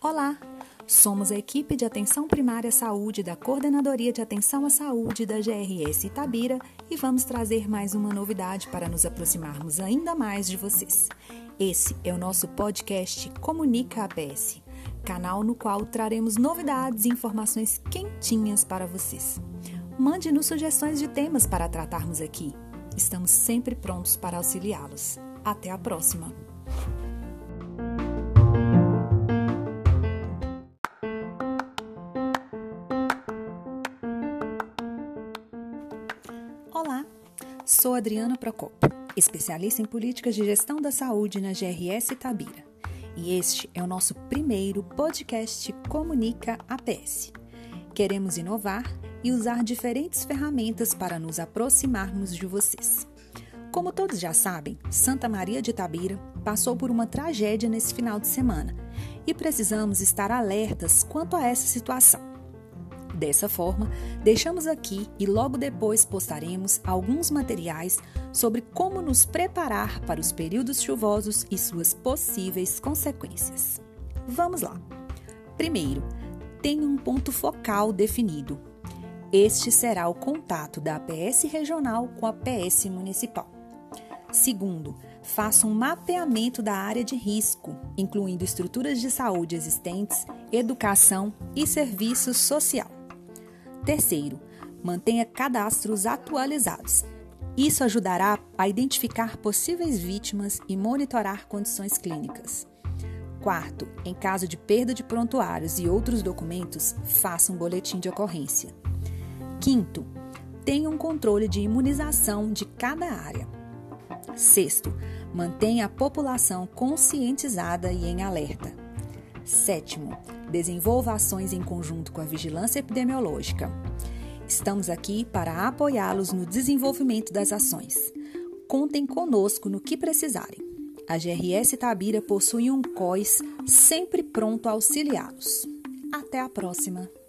Olá! Somos a equipe de Atenção Primária Saúde da Coordenadoria de Atenção à Saúde da GRS Itabira e vamos trazer mais uma novidade para nos aproximarmos ainda mais de vocês. Esse é o nosso podcast Comunica APS, canal no qual traremos novidades e informações quentinhas para vocês. Mande-nos sugestões de temas para tratarmos aqui. Estamos sempre prontos para auxiliá-los. Até a próxima! Olá, sou Adriana Procopio, especialista em políticas de gestão da saúde na GRS Tabira. E este é o nosso primeiro podcast Comunica APS. Queremos inovar e usar diferentes ferramentas para nos aproximarmos de vocês. Como todos já sabem, Santa Maria de Tabira passou por uma tragédia nesse final de semana e precisamos estar alertas quanto a essa situação. Dessa forma, deixamos aqui e logo depois postaremos alguns materiais sobre como nos preparar para os períodos chuvosos e suas possíveis consequências. Vamos lá! Primeiro, tenha um ponto focal definido. Este será o contato da APS regional com a PS municipal. Segundo, faça um mapeamento da área de risco, incluindo estruturas de saúde existentes, educação e serviços social. Terceiro, mantenha cadastros atualizados. Isso ajudará a identificar possíveis vítimas e monitorar condições clínicas. Quarto, em caso de perda de prontuários e outros documentos, faça um boletim de ocorrência. Quinto, tenha um controle de imunização de cada área. Sexto, mantenha a população conscientizada e em alerta. Sétimo, desenvolva ações em conjunto com a vigilância epidemiológica. Estamos aqui para apoiá-los no desenvolvimento das ações. Contem conosco no que precisarem. A GRS Tabira possui um COIS sempre pronto a auxiliá-los. Até a próxima!